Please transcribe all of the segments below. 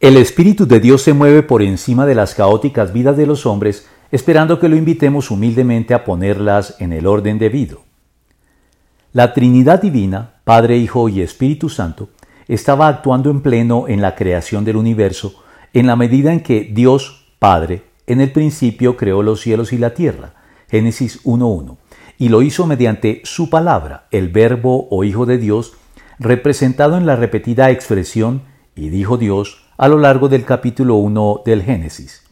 El Espíritu de Dios se mueve por encima de las caóticas vidas de los hombres, esperando que lo invitemos humildemente a ponerlas en el orden debido. La Trinidad Divina, Padre, Hijo y Espíritu Santo, estaba actuando en pleno en la creación del universo, en la medida en que Dios, Padre, en el principio creó los cielos y la tierra, Génesis 1.1, y lo hizo mediante su palabra, el Verbo o Hijo de Dios, representado en la repetida expresión, y dijo Dios, a lo largo del capítulo 1 del Génesis.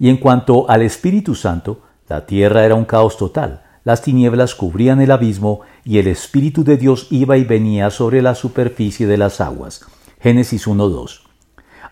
Y en cuanto al Espíritu Santo, la tierra era un caos total, las tinieblas cubrían el abismo y el Espíritu de Dios iba y venía sobre la superficie de las aguas. Génesis 1.2.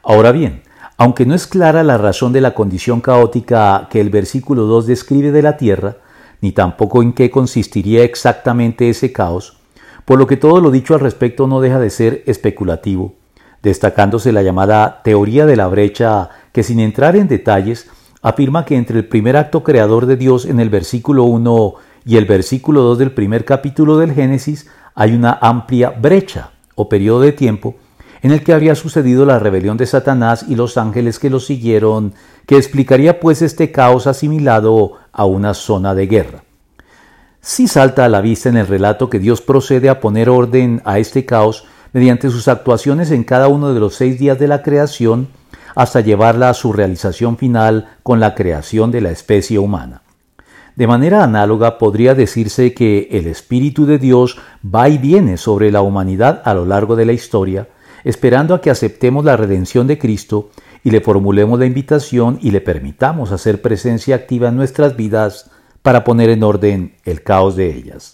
Ahora bien, aunque no es clara la razón de la condición caótica que el versículo 2 describe de la tierra, ni tampoco en qué consistiría exactamente ese caos, por lo que todo lo dicho al respecto no deja de ser especulativo, destacándose la llamada teoría de la brecha que sin entrar en detalles afirma que entre el primer acto creador de Dios en el versículo 1 y el versículo 2 del primer capítulo del Génesis hay una amplia brecha o periodo de tiempo en el que habría sucedido la rebelión de Satanás y los ángeles que lo siguieron, que explicaría pues este caos asimilado a una zona de guerra. Sí salta a la vista en el relato que Dios procede a poner orden a este caos mediante sus actuaciones en cada uno de los seis días de la creación hasta llevarla a su realización final con la creación de la especie humana. De manera análoga podría decirse que el Espíritu de Dios va y viene sobre la humanidad a lo largo de la historia, esperando a que aceptemos la redención de Cristo y le formulemos la invitación y le permitamos hacer presencia activa en nuestras vidas para poner en orden el caos de ellas.